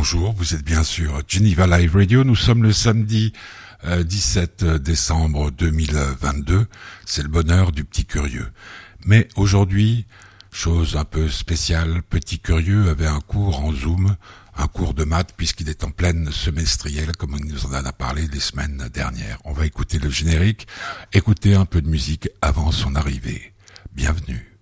bonjour, vous êtes bien sûr Geneva Live Radio, nous sommes le samedi 17 euh, décembre 2022, c'est le bonheur du petit curieux. Mais aujourd'hui, chose un peu spéciale, petit curieux avait un cours en Zoom, un cours de maths puisqu'il est en pleine semestrielle comme on nous en a parlé les semaines dernières. On va écouter le générique, écouter un peu de musique avant son arrivée. Bienvenue.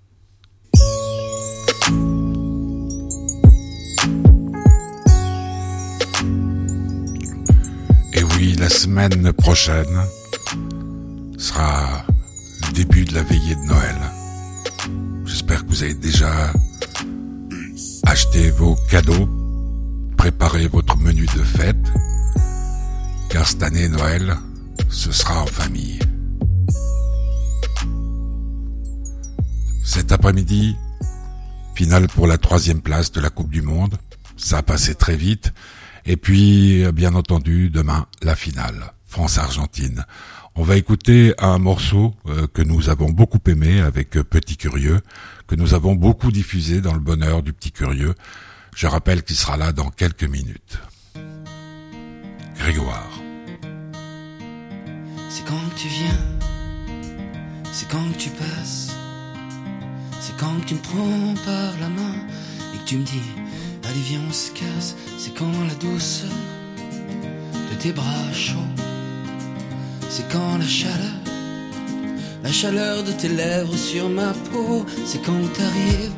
La semaine prochaine sera le début de la veillée de Noël. J'espère que vous avez déjà acheté vos cadeaux, préparé votre menu de fête, car cette année Noël, ce sera en famille. Cet après-midi, finale pour la troisième place de la Coupe du Monde. Ça a passé très vite. Et puis, bien entendu, demain, la finale, France-Argentine. On va écouter un morceau euh, que nous avons beaucoup aimé avec euh, Petit Curieux, que nous avons beaucoup diffusé dans le bonheur du Petit Curieux. Je rappelle qu'il sera là dans quelques minutes. Grégoire. C'est quand tu viens, c'est quand tu passes, c'est quand tu me prends par la main et que tu me dis Allez viens on se casse, c'est quand la douceur de tes bras chauds, c'est quand la chaleur, la chaleur de tes lèvres sur ma peau, c'est quand t'arrives,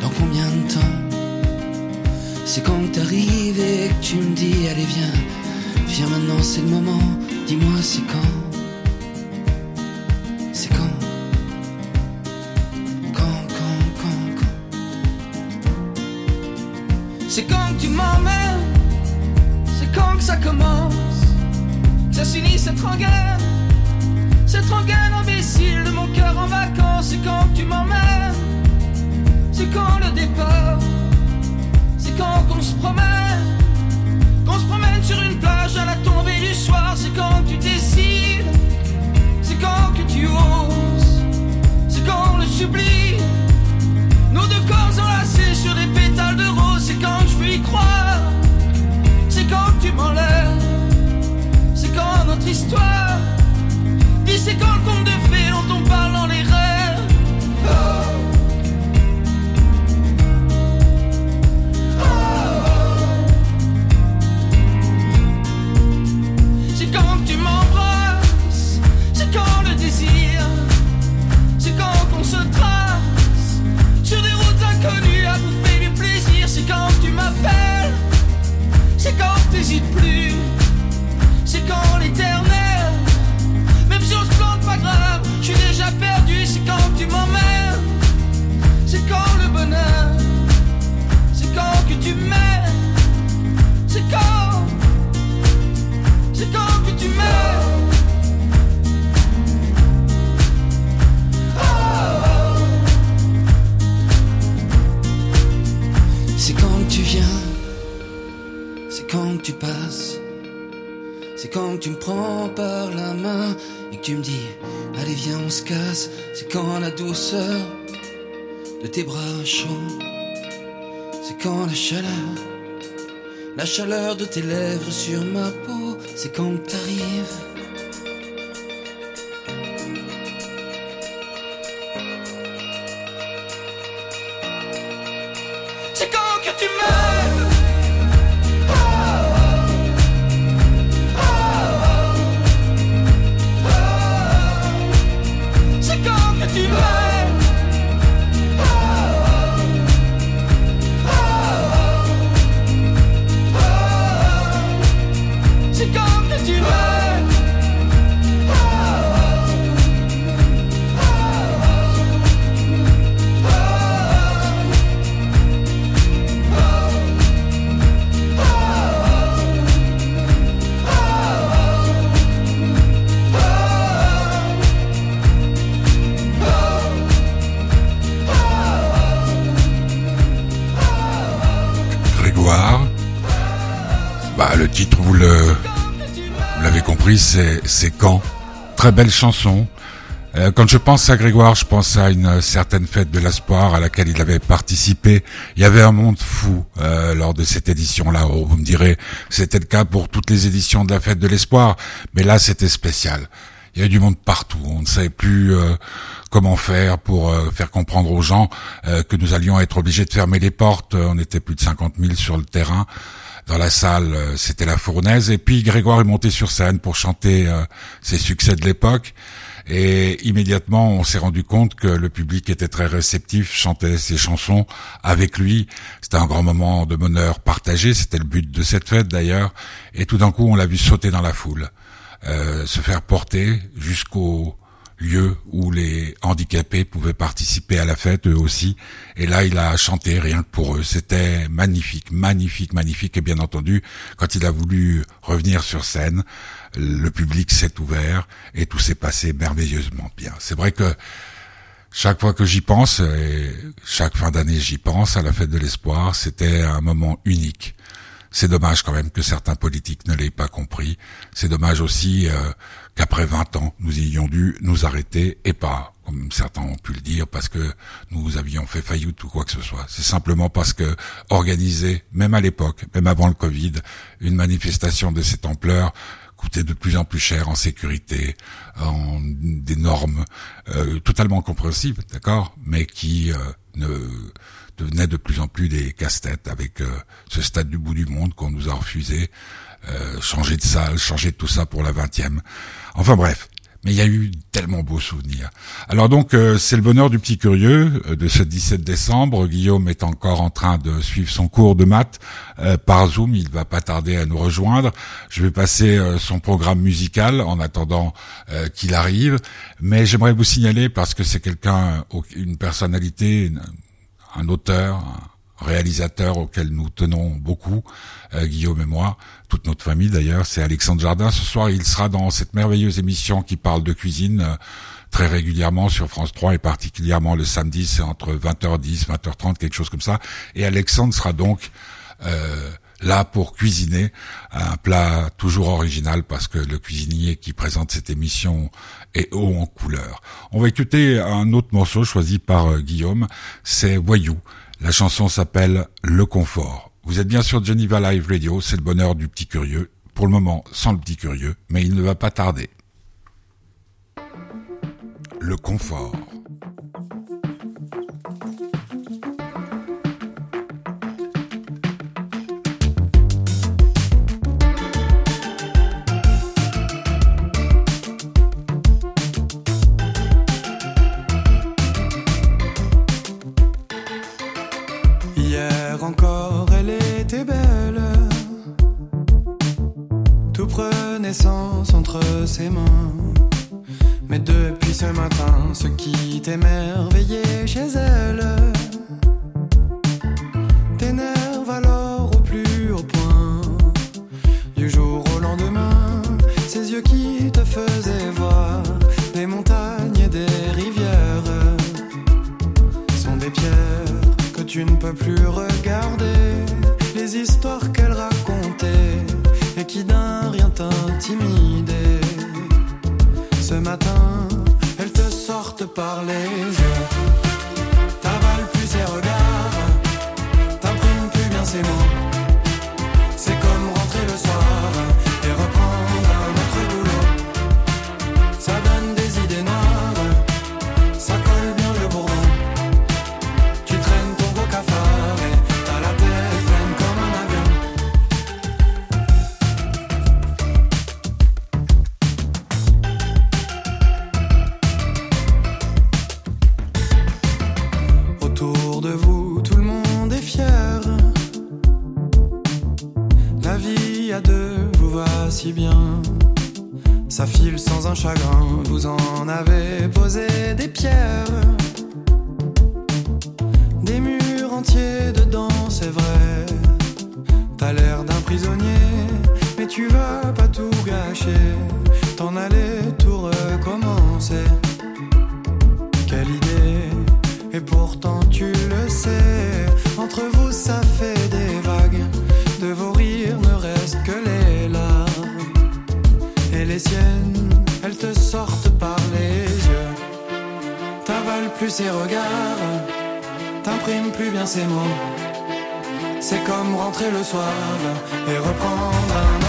dans combien de temps, c'est quand t'arrives et que tu me dis allez viens, viens maintenant c'est le moment, dis-moi c'est quand? Cette rengaine, cette rengaine imbécile de mon cœur en vacances. C'est quand tu m'emmènes, c'est quand le départ, c'est quand qu'on se promène, qu'on se promène sur une plage à la tombée du soir. C'est quand tu décides, c'est quand que tu oses, c'est quand le sublime, nos deux corps enlacés sur des pétales de rose c'est quand je veux y croire, c'est quand tu m'enlèves, notre histoire, dis c'est quand le conte de fées tes lèvres sur ma c'est quand? Très belle chanson Euh, quand je pense à Grégoire, je pense à une certaine fête de l'espoir à laquelle il avait participé. Il y avait un monde fou euh, lors de cette édition-là. Oh, vous me direz, c'était le cas pour toutes les éditions de la fête de l'espoir, mais là c'était spécial. Il y avait du monde partout. On ne savait plus euh, comment faire pour faire comprendre aux gens que nous allions être obligés de fermer les portes. On était plus de 50 000 sur le terrain. Dans la salle, c'était la fournaise. Et puis Grégoire est monté sur scène pour chanter ses succès de l'époque. Et immédiatement, on s'est rendu compte que le public était très réceptif, chantait ses chansons avec lui. C'était un grand moment de bonheur partagé, c'était le but de cette fête d'ailleurs. Et tout d'un coup, on l'a vu sauter dans la foule, euh, se faire porter jusqu'au lieu où les handicapés pouvaient participer à la fête eux aussi. Et là, il a chanté rien que pour eux. C'était magnifique, magnifique, magnifique. Et bien entendu, quand il a voulu revenir sur scène, le public s'est ouvert et tout s'est passé merveilleusement bien. C'est vrai que chaque fois que j'y pense, et chaque fin d'année j'y pense, à la fête de l'espoir, c'était un moment unique. C'est dommage quand même que certains politiques ne l'aient pas compris. C'est dommage aussi euh, qu'après 20 ans, nous ayons dû nous arrêter et pas, comme certains ont pu le dire, parce que nous avions fait faillite ou quoi que ce soit. C'est simplement parce que organiser, même à l'époque, même avant le Covid, une manifestation de cette ampleur, coûtait de plus en plus cher en sécurité, en des normes euh, totalement compréhensibles, d'accord, mais qui euh, ne devenaient de plus en plus des casse-têtes avec euh, ce stade du bout du monde qu'on nous a refusé, changer de salle, changer de tout ça pour la vingtième. Enfin bref, mais il y a eu tellement beaux souvenirs. Alors donc, euh, c'est le bonheur du petit curieux euh, de ce 17 décembre. Guillaume est encore en train de suivre son cours de maths euh, par Zoom. Il va pas tarder à nous rejoindre. Je vais passer son programme musical en attendant qu'il arrive. Mais j'aimerais vous signaler, parce que c'est quelqu'un, une personnalité, un auteur, réalisateur auquel nous tenons beaucoup, euh, Guillaume et moi, toute notre famille d'ailleurs, c'est Alexandre Jardin. Ce soir, il sera dans cette merveilleuse émission qui parle de cuisine euh, très régulièrement sur France 3 et particulièrement le samedi, c'est entre 20h10, 20h30, quelque chose comme ça. Et Alexandre sera donc euh, là pour cuisiner un plat toujours original parce que le cuisinier qui présente cette émission est haut en couleur. On va écouter un autre morceau choisi par Guillaume, c'est Voyou. La chanson s'appelle Le Confort. Vous êtes bien sûr Geneva Live Radio, c'est le bonheur du petit curieux. Pour le moment, sans le petit curieux, mais il ne va pas tarder. Le confort. Entre ses mains. Mais depuis ce matin, ce qui t'émerveillait chez elle t'imprimes plus bien ses mots. C'est comme rentrer le soir et reprendre un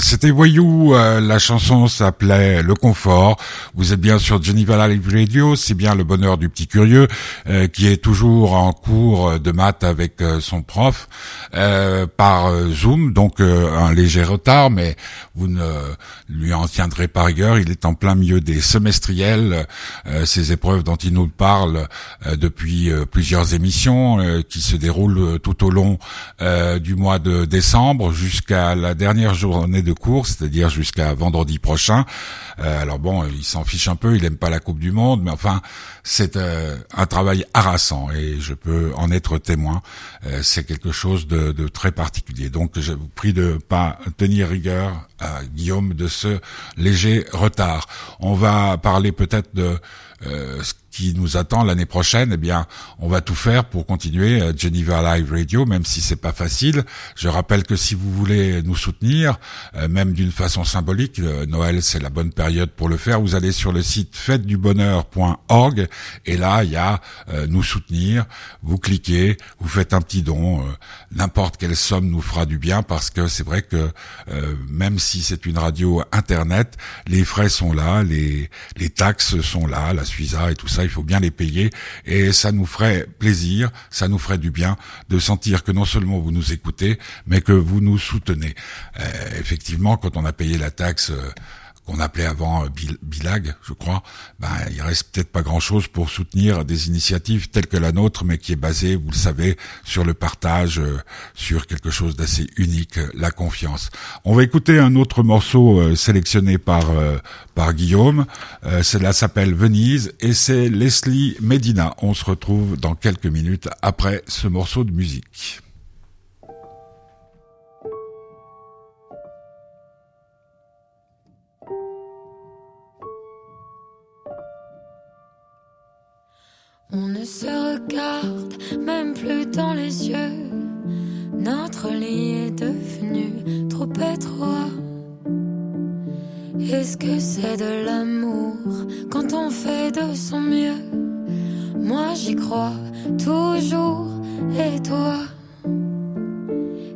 c'était Voyou, euh, la chanson s'appelait Le Confort. Vous êtes bien sur Geneva Live Radio, c'est bien le bonheur du petit curieux euh, qui est toujours en cours de maths avec euh, son prof par Zoom, donc un léger retard, mais vous ne lui en tiendrez pas rigueur. Il est en plein milieu des semestriels, ces épreuves dont il nous parle depuis plusieurs émissions qui se déroulent tout au long du mois de décembre jusqu'à la dernière journée de cours, c'est-à-dire jusqu'à vendredi prochain. Euh, alors bon, il s'en fiche un peu, il aime pas la Coupe du Monde, mais enfin, c'est euh, un travail harassant et je peux en être témoin. Euh, c'est quelque chose de, très particulier. Donc, je vous prie de pas tenir rigueur à Guillaume de ce léger retard. On va parler peut-être de qui nous attend l'année prochaine, eh bien, on va tout faire pour continuer euh, Geneva Live Radio, même si c'est pas facile. Je rappelle que si vous voulez nous soutenir, euh, même d'une façon symbolique, euh, Noël c'est la bonne période pour le faire. Vous allez sur le site fêtedubonheur.org et là il y a nous soutenir. Vous cliquez, vous faites un petit don, n'importe quelle somme nous fera du bien parce que c'est vrai que même si c'est une radio internet, les frais sont là, les les taxes sont là, la Suiza et tout ça, il faut bien les payer et ça nous ferait plaisir, ça nous ferait du bien de sentir que non seulement vous nous écoutez, mais que vous nous soutenez. Euh, effectivement, quand on a payé la taxe euh, qu'on appelait avant euh, bil- bilag, je crois, ben, il reste peut-être pas grand-chose pour soutenir des initiatives telles que la nôtre, mais qui est basée, vous le savez, sur le partage, euh, sur quelque chose d'assez unique, euh, la confiance. On va écouter un autre morceau sélectionné par par Guillaume. Cela s'appelle Venise et c'est Leslie Medina. On se retrouve dans quelques minutes après ce morceau de musique. On ne se regarde même plus dans les yeux. Notre lit est devenu trop étroit. Est-ce que c'est de l'amour quand on fait de son mieux? Moi j'y crois toujours. Et toi?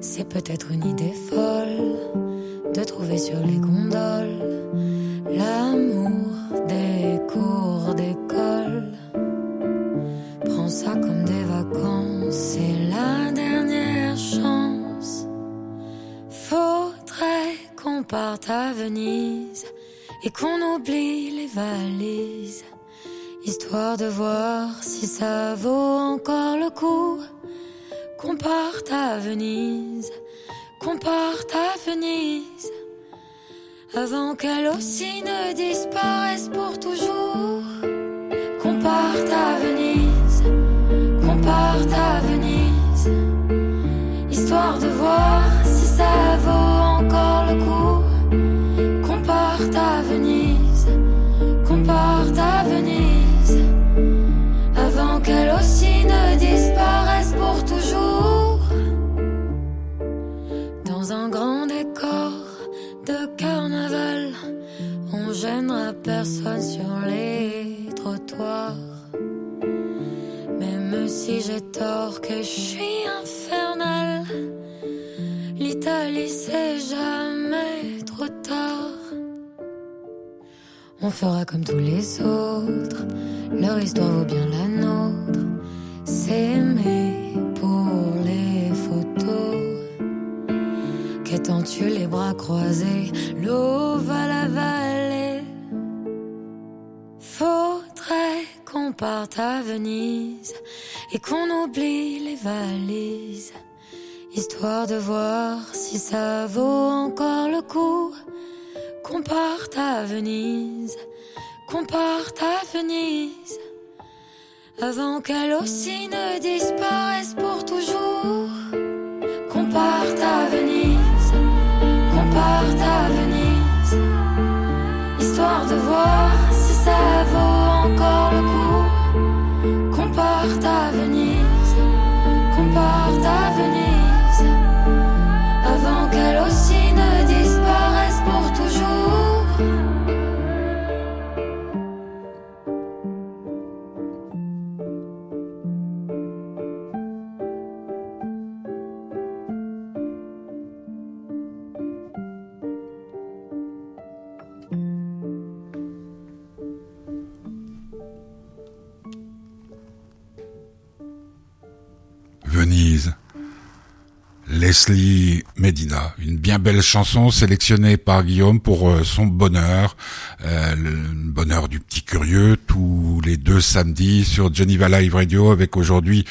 C'est peut-être une idée folle de trouver sur les gondoles l'amour des cours d'école. Ça comme des vacances, c'est la dernière chance. Faudrait qu'on parte à Venise et qu'on oublie les valises, histoire de voir si ça vaut encore le coup. Qu'on parte à Venise, qu'on parte à Venise, avant qu'elle aussi ne disparaisse pour toujours. Qu'on parte à Venise, parte à Venise, histoire de voir si ça que je suis infernal, l'Italie c'est jamais trop tard. On fera comme tous les autres, leur histoire vaut bien la nôtre. S'aimer pour les photos. Qu'étant-tu les bras croisés, l'eau va la vallée. Faudrait qu'on parte à Venise et qu'on oublie les valises, histoire de voir si ça vaut encore le coup qu'on parte à Venise, qu'on parte à Venise, avant qu'elle aussi ne disparaisse pour toujours, Leslie Medina, une bien belle chanson sélectionnée par Guillaume pour euh, son bonheur, euh, le bonheur du petit curieux, tous les deux samedis sur Geneva Live Radio, avec aujourd'hui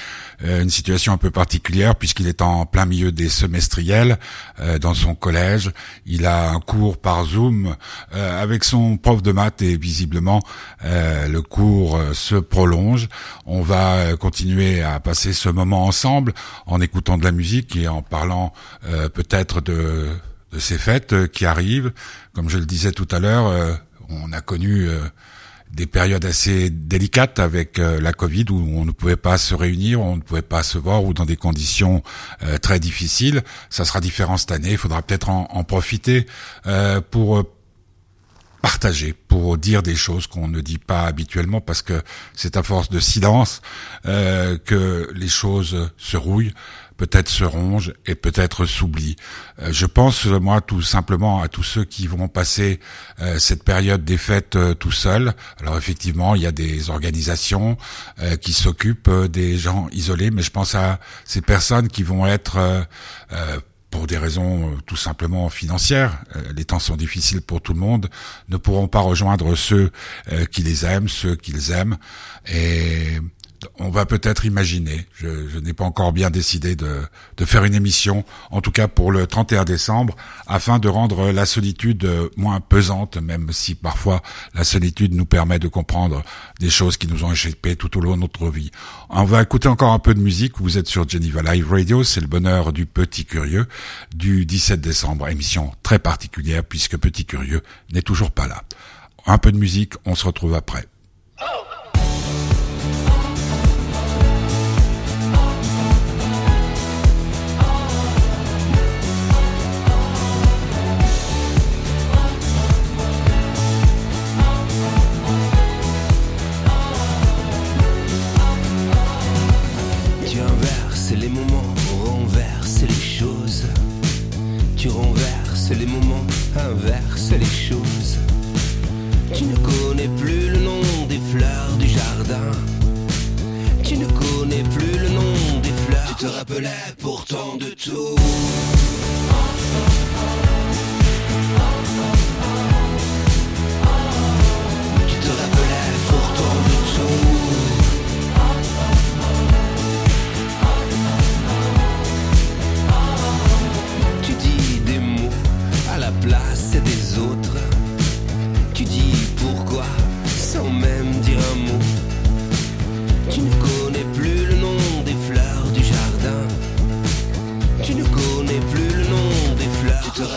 euh, une situation un peu particulière puisqu'il est en plein milieu des semestriels euh, dans son collège. Il a un cours par Zoom euh, avec son prof de maths et visiblement le cours se prolonge. On va continuer à passer ce moment ensemble en écoutant de la musique et en parlant euh, peut-être de, de ces fêtes euh, qui arrivent. Comme je le disais tout à l'heure, euh, on a connu euh, des périodes assez délicates avec la Covid où on ne pouvait pas se réunir, on ne pouvait pas se voir ou dans des conditions très difficiles. Ça sera différent cette année. Il faudra peut-être en, en profiter pour partager, pour dire des choses qu'on ne dit pas habituellement, parce que c'est à force de silence euh, que les choses se rouillent, peut-être se rongent et peut-être s'oublient. Euh, je pense, moi, tout simplement à tous ceux qui vont passer euh, cette période des fêtes euh, tout seuls. Alors effectivement, il y a des organisations qui s'occupent des gens isolés, mais je pense à ces personnes qui vont être pour des raisons tout simplement financières, les temps sont difficiles pour tout le monde, ne pourront pas rejoindre ceux qui les aiment, ceux qu'ils aiment, et on va peut-être imaginer, je, n'ai pas encore bien décidé de, faire une émission, en tout cas pour le 31 décembre, afin de rendre la solitude moins pesante, même si parfois la solitude nous permet de comprendre des choses qui nous ont échappé tout au long de notre vie. On va écouter encore un peu de musique, vous êtes sur Geneva Live Radio, c'est le bonheur du Petit Curieux du 17 décembre, émission très particulière puisque Petit Curieux n'est toujours pas là. Un peu de musique, on se retrouve après. Inverses les choses. Tu ne connais plus le nom des fleurs du jardin. Tu ne connais plus le nom des fleurs. Tu te rappelais pourtant de tout.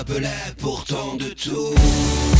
Rappelais pourtant de tout.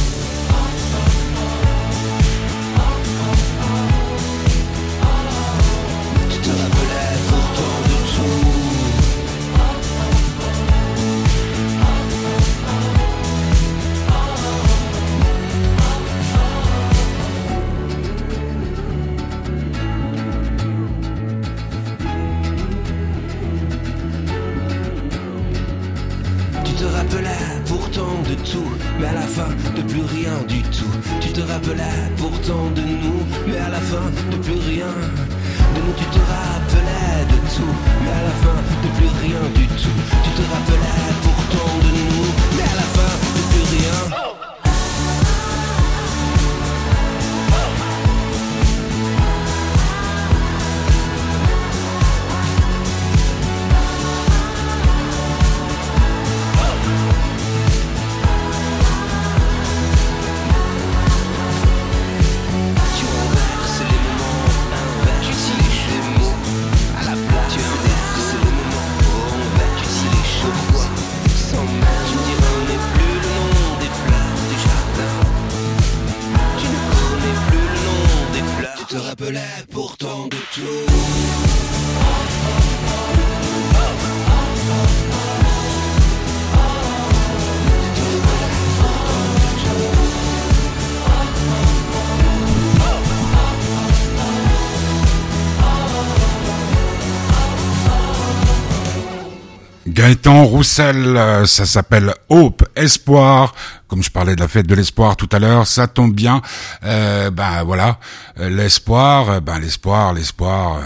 Gaëtan Roussel, euh, ça s'appelle Hope, Espoir. Comme je parlais de la fête de l'espoir tout à l'heure, ça tombe bien. Euh, ben voilà, euh, l'espoir, euh, ben l'espoir, l'espoir,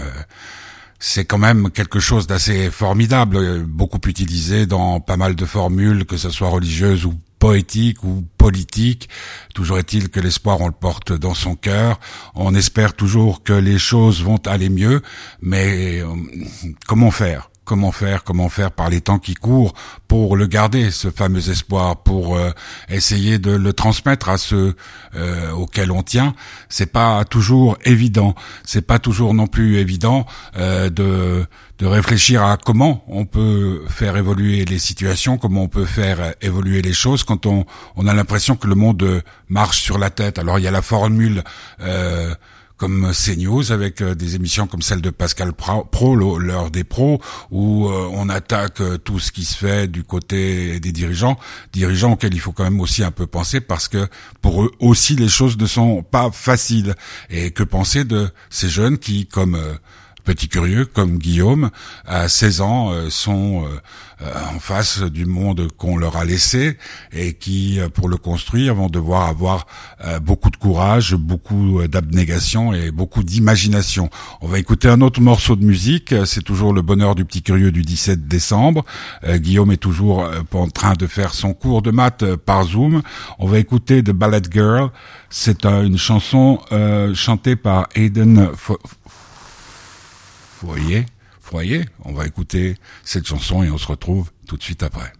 c'est quand même quelque chose d'assez formidable, beaucoup utilisé dans pas mal de formules, que ce soit religieuses ou poétiques ou politiques. Toujours est-il que l'espoir, on le porte dans son cœur. On espère toujours que les choses vont aller mieux, mais comment faire? Comment faire, comment faire par les temps qui courent pour le garder, ce fameux espoir, pour euh, essayer de le transmettre à ceux euh, auxquels on tient. C'est pas toujours évident. C'est pas toujours non plus évident euh, de de réfléchir à comment on peut faire évoluer les situations, comment on peut faire évoluer les choses quand on, on a l'impression que le monde marche sur la tête. Alors il y a la formule euh, comme CNews avec euh, des émissions comme celle de Pascal Pro, l'heure des pros, où euh, on attaque euh, tout ce qui se fait du côté des dirigeants, dirigeants auxquels il faut quand même aussi un peu penser parce que pour eux aussi les choses ne sont pas faciles. Et que penser de ces jeunes qui, comme petits curieux comme Guillaume, à 16 ans, euh, sont euh, euh, en face du monde qu'on leur a laissé et qui, pour le construire, vont devoir avoir beaucoup de courage, beaucoup d'abnégation et beaucoup d'imagination. On va écouter un autre morceau de musique, c'est toujours le bonheur du petit curieux du 17 décembre. Guillaume est toujours en train de faire son cours de maths par Zoom. On va écouter The Ballet Girl. C'est une chanson chantée par Aiden voyez, voyez, on va écouter cette chanson et on se retrouve tout de suite après.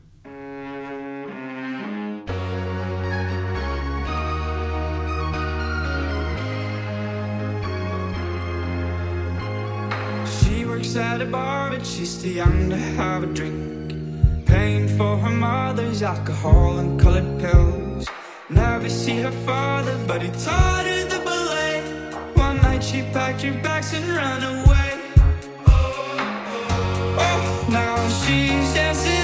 At a bar, but she's too young to have a drink. Paying for her mother's alcohol and colored pills. Never see her father, but he taught her the ballet. One night she packed her bags and ran away. Now she's dancing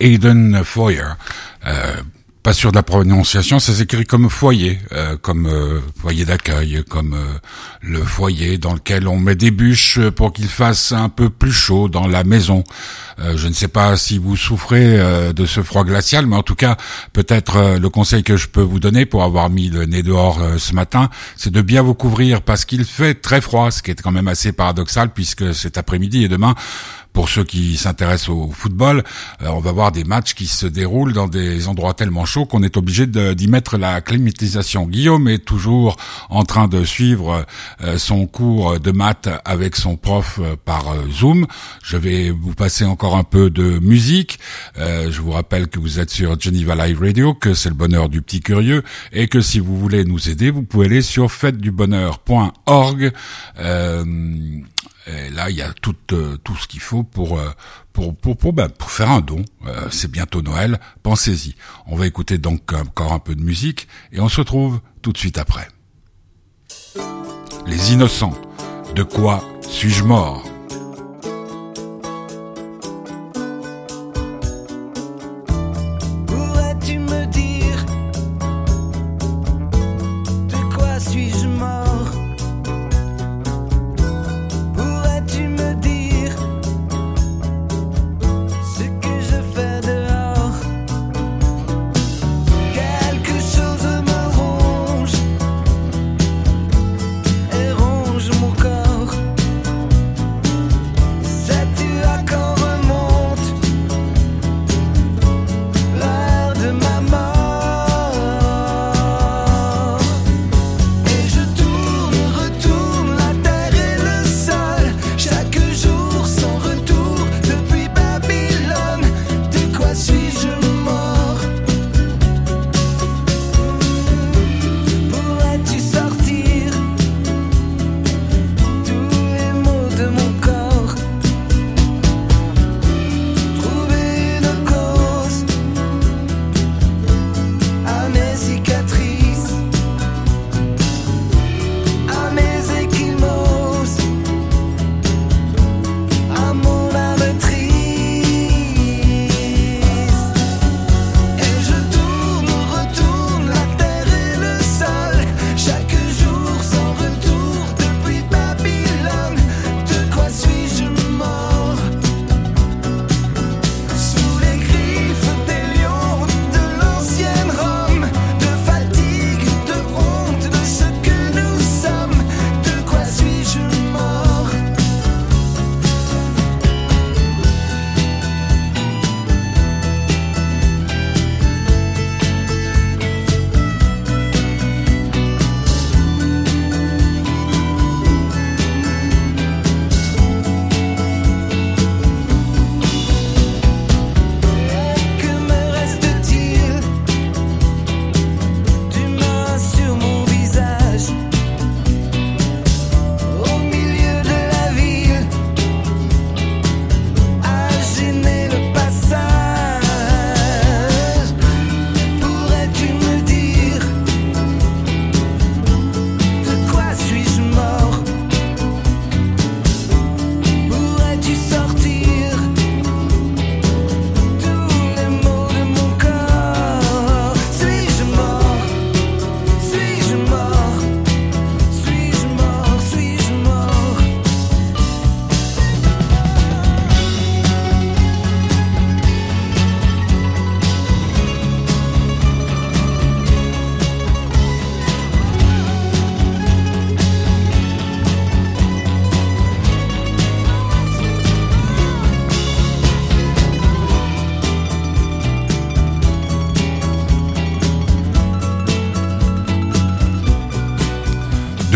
Aiden Foyer. Euh, pas sûr de la prononciation, ça s'écrit comme foyer, euh, comme euh, foyer d'accueil, comme euh, le foyer dans lequel on met des bûches pour qu'il fasse un peu plus chaud dans la maison. je ne sais pas si vous souffrez de ce froid glacial, mais en tout cas, peut-être le conseil que je peux vous donner pour avoir mis le nez dehors ce matin, c'est de bien vous couvrir parce qu'il fait très froid, ce qui est quand même assez paradoxal puisque cet après-midi et demain, pour ceux qui s'intéressent au football, euh, on va voir des matchs qui se déroulent dans des endroits tellement chauds qu'on est obligé d'y mettre la climatisation. Guillaume est toujours en train de suivre euh, son cours de maths avec son prof euh, par Zoom. Je vais vous passer encore un peu de musique. je vous rappelle que vous êtes sur Geneva Live Radio, que c'est le bonheur du petit curieux et que si vous voulez nous aider, vous pouvez aller sur fêtedubonheur.org. Et là, il y a tout, euh, tout ce qu'il faut pour, euh, pour, pour, ben, pour, faire un don. Euh, c'est bientôt Noël, pensez-y. On va écouter donc encore un peu de musique et on se retrouve tout de suite après. Les innocents, de quoi suis-je mort?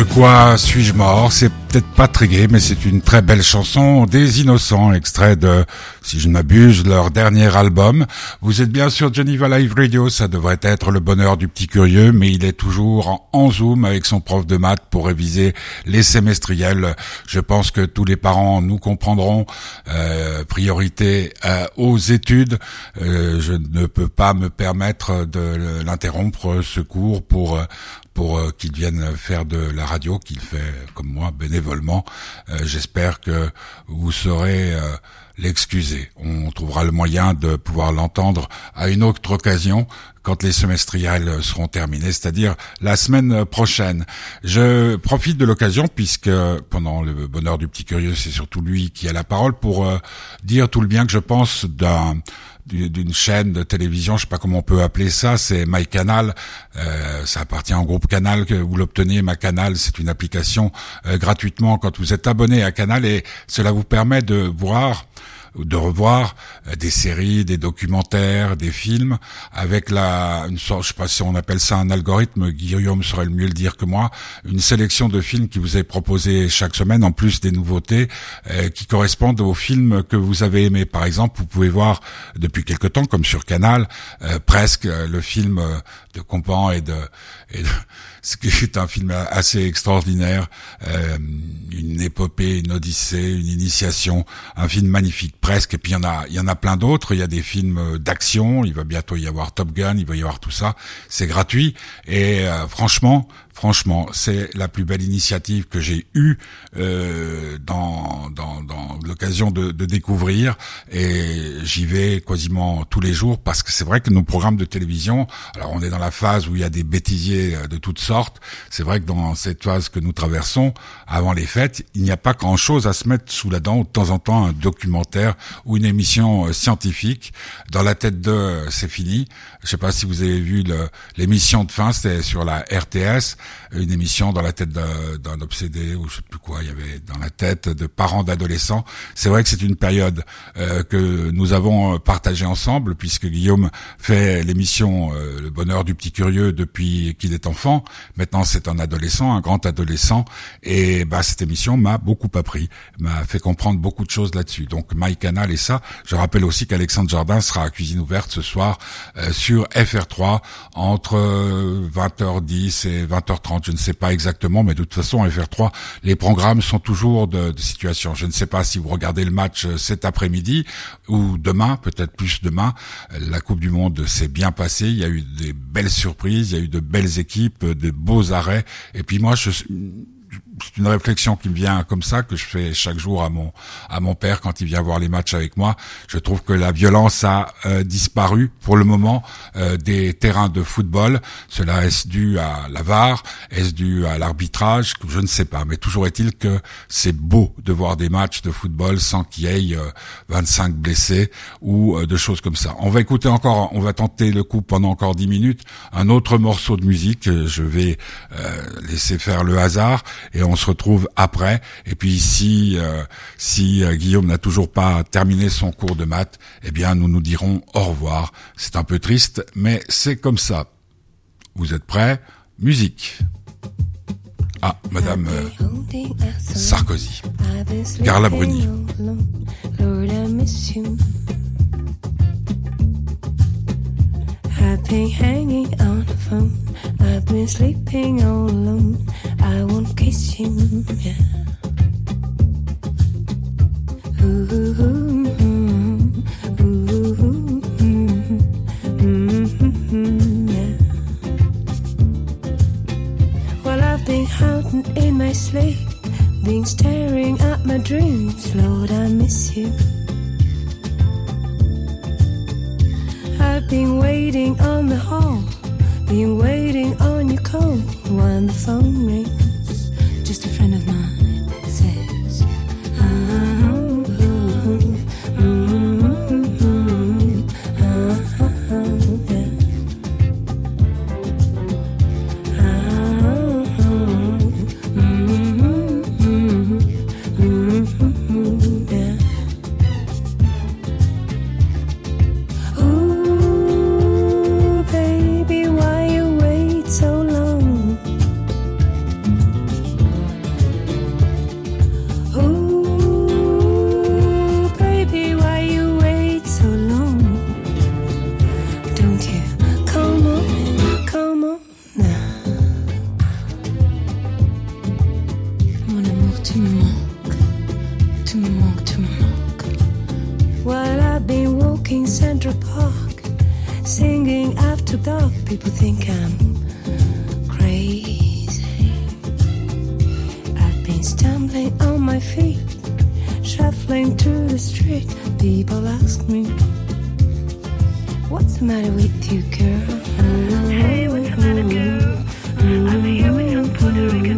Pourquoi suis-je mort? C'est peut-être pas très gai, mais c'est une très belle chanson des Innocents, extrait de, si je ne m'abuse, leur dernier album. Vous êtes bien sûr Geneva Live Radio, ça devrait être le bonheur du petit curieux, mais il est toujours en zoom avec son prof de maths pour réviser les semestriels. Je pense que tous les parents nous comprendront. Euh, priorité euh, aux études. Euh, je ne peux pas me permettre de l'interrompre ce cours pour pour euh, qu'il vienne faire de la radio, qu'il fait comme moi bénévolement. Euh, j'espère que vous saurez l'excuser. On trouvera le moyen de pouvoir l'entendre à une autre occasion quand les semestriels seront terminés, c'est-à-dire la semaine prochaine. Je profite de l'occasion puisque pendant le bonheur du petit curieux, c'est surtout lui qui a la parole pour dire tout le bien que je pense d'un d'une chaîne de télévision, je sais pas comment on peut appeler ça, c'est MyCanal. Euh, ça appartient au groupe Canal que vous l'obtenez. MyCanal, c'est une application euh, gratuitement quand vous êtes abonné à Canal et cela vous permet de voir de revoir euh, des séries, des documentaires, des films avec la une sorte, je sais pas si on appelle ça un algorithme, Guillaume saurait le mieux le dire que moi, une sélection de films qui vous est proposé chaque semaine en plus des nouveautés euh, qui correspondent aux films que vous avez aimés. Par exemple, vous pouvez voir depuis quelque temps, comme sur Canal, euh, presque le film de Compan et et de ce qui est un film assez extraordinaire, euh, une épopée, une odyssée, une initiation, un film magnifique presque. Et puis il y en a, il y en a plein d'autres. Il y a des films d'action. Il va bientôt y avoir Top Gun. Il va y avoir tout ça. C'est gratuit et euh, franchement, Franchement, c'est la plus belle initiative que j'ai eue euh, dans, dans, dans l'occasion de, de, découvrir et j'y vais quasiment tous les jours parce que c'est vrai que nos programmes de télévision, alors on est dans la phase où il y a des bêtisiers euh, de toutes sortes, c'est vrai que dans cette phase que nous traversons, avant les fêtes, il n'y a pas grand-chose à se mettre sous la dent de temps en temps un documentaire ou une émission euh, scientifique. Dans la tête de, c'est fini. Je sais pas si vous avez vu l'émission de fin, c'était sur la RTS une émission dans la tête d'un obsédé ou je sais plus quoi il y avait dans la tête de parents d'adolescents. C'est vrai que c'est une période euh, que nous avons partagée ensemble puisque Guillaume fait l'émission euh, Le bonheur du petit curieux depuis qu'il est enfant. Maintenant c'est un adolescent, un grand adolescent et bah cette émission m'a beaucoup appris, m'a fait comprendre beaucoup de choses là-dessus. Donc My Canal et ça. Je rappelle aussi qu'Alexandre Jardin sera à cuisine ouverte ce soir euh, sur FR3 entre 20h10 et 20h 30 je ne sais pas exactement, mais de toute façon, FR3, les programmes sont toujours de, de situation. Je ne sais pas si vous regardez le match euh, cet après-midi ou demain, peut-être plus demain. La Coupe du Monde s'est bien passée. Il y a eu des belles surprises, il y a eu de belles équipes, de beaux arrêts. Et puis moi, je c'est une réflexion qui me vient comme ça que je fais chaque jour à mon à mon père quand il vient voir les matchs avec moi. Je trouve que la violence a euh, disparu pour le moment euh, des terrains de football. Cela est-ce dû à la VAR, est-ce dû à l'arbitrage, je ne sais pas. Mais toujours est-il que c'est beau de voir des matchs de football sans qu'il y ait 25 euh, blessés ou de choses comme ça. On va écouter encore, on va tenter le coup pendant encore 10 minutes un autre morceau de musique. Je vais laisser faire le hasard et on se retrouve après. Et puis si euh, si euh, Guillaume n'a toujours pas terminé son cours de maths, eh bien nous nous dirons au revoir. C'est un peu triste, mais c'est comme ça. Vous êtes prêts? Musique. Ah, Madame euh, Sarkozy. Carla Bruni. I've been hanging on the phone. I've been sleeping all alone. I won't kiss him. Yeah. Ooh. singing after dark. People think I'm crazy. I've been stumbling on my feet, shuffling through the street. People ask me, What's the matter with you, girl? Hey, what's the matter, girl? I'm here with some Puerto Rican.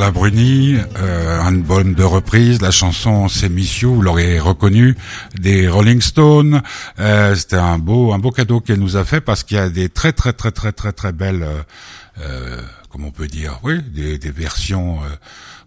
Carla Bruni, euh, un album de reprise, la chanson C'est Miss You, vous l'aurez reconnu, des Rolling Stones. Euh, C'était un beau, un beau cadeau qu'elle nous a fait parce qu'il y a des très très très très très très belles, euh, euh, comment on peut dire, oui, des, des versions euh,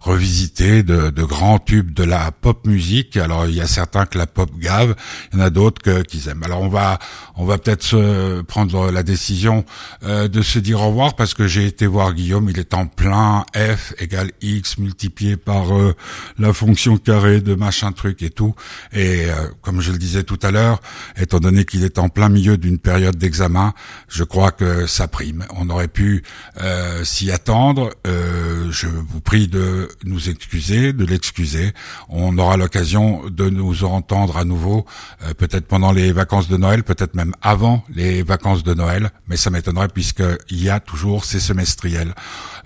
revisitées de, de grands tubes de la pop musique. Alors il y a certains que la pop gave, il y en a d'autres que qu'ils aiment. Alors on va on va peut-être prendre la décision euh, de se dire au revoir parce que j'ai été voir Guillaume, il est en plein F égale X multiplié par euh, la fonction carrée de machin truc et tout. Et euh, comme je le disais tout à l'heure, étant donné qu'il est en plein milieu d'une période d'examen, je crois que ça prime. On aurait pu euh, s'y attendre. Euh, je vous prie de nous excuser, de l'excuser. On aura l'occasion de nous entendre à nouveau, euh, peut-être pendant les vacances de Noël, peut-être même avant les vacances de Noël, mais ça m'étonnerait puisqu'il y a toujours ces semestriels.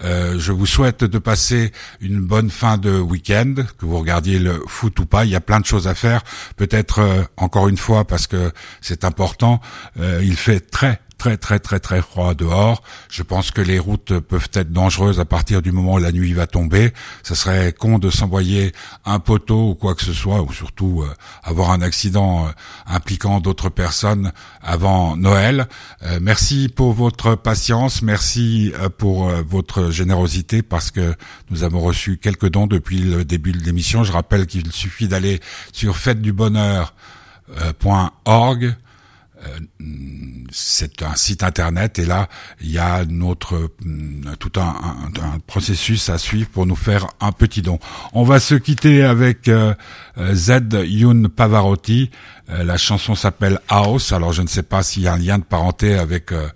Euh, je vous souhaite de passer une bonne fin de week-end, que vous regardiez le foot ou pas. Il y a plein de choses à faire. Peut-être euh, encore une fois parce que c'est important. euh, il fait très très très très très froid dehors. Je pense que les routes peuvent être dangereuses à partir du moment où la nuit va tomber. Ça serait con de s'envoyer un poteau ou quoi que ce soit, ou surtout euh, avoir un accident euh, impliquant d'autres personnes avant Noël. Euh, merci pour votre patience, merci pour votre générosité parce que nous avons reçu quelques dons depuis le début de l'émission. Je rappelle qu'il suffit d'aller sur fêtedubonheur.org euh, c'est un site internet et là il y a notre mm, tout un, processus à suivre pour nous faire un petit don. On va se quitter avec euh, euh, Z Youn Pavarotti. Euh, la chanson s'appelle House. Alors je ne sais pas s'il y a un lien de parenté avec euh,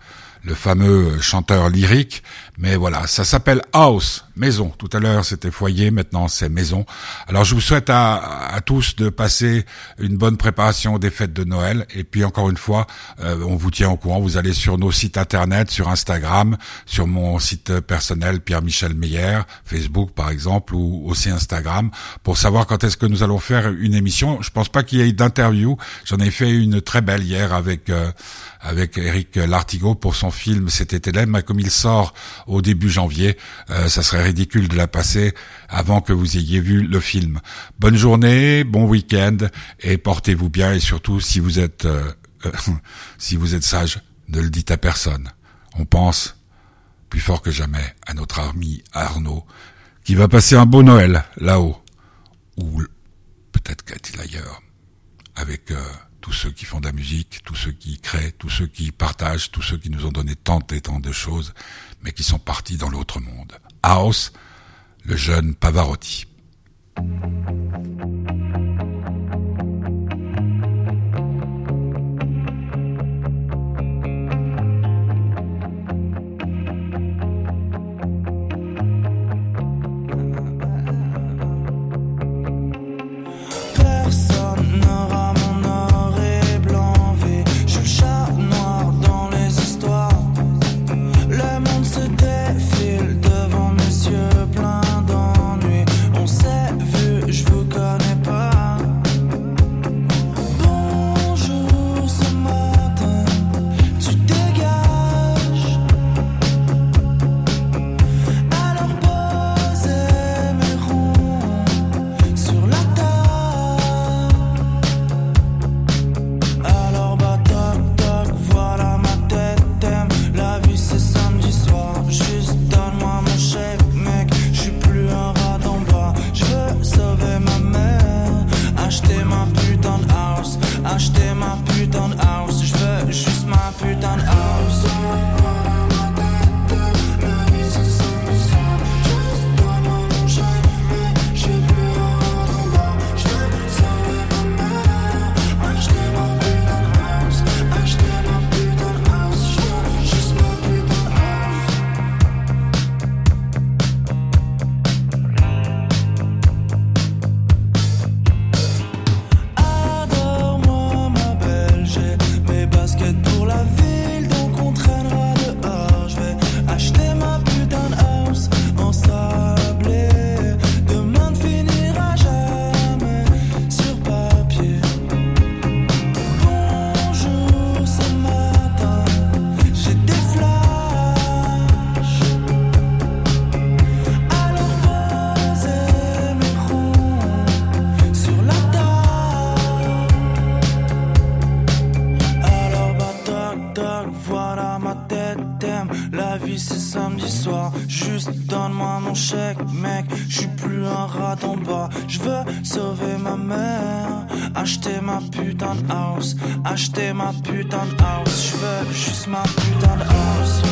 le fameux chanteur lyrique, mais voilà, ça s'appelle House, maison. Tout à l'heure c'était foyer, maintenant c'est maison. Alors je vous souhaite à, à tous de passer une bonne préparation des fêtes de Noël, et puis encore une fois, euh, on vous tient au courant. Vous allez sur nos sites internet, sur Instagram, sur mon site personnel Pierre-Michel Meyer, Facebook par exemple, ou aussi Instagram, pour savoir quand est-ce que nous allons faire une émission. Je pense pas qu'il y ait d'interview. J'en ai fait une très belle hier avec euh, avec Eric Lartigot pour son film C'était Hélène, mais comme il sort au début janvier, euh, ça serait ridicule de la passer avant que vous ayez vu le film. Bonne journée, bon week-end et portez-vous bien et surtout si vous êtes euh, si vous êtes sage, ne le dites à personne. On pense plus fort que jamais à notre ami Arnaud qui va passer un beau Noël là-haut ou peut-être qu'est-il ailleurs avec euh, tous ceux qui font de la musique, tous ceux qui créent, tous ceux qui partagent, tous ceux qui nous ont donné tant et tant de choses, mais qui sont partis dans l'autre monde. House, le jeune Pavarotti. Je veux sauver ma mère. Acheter ma putain de house. Acheter ma putain de house. Je veux juste ma putain de house.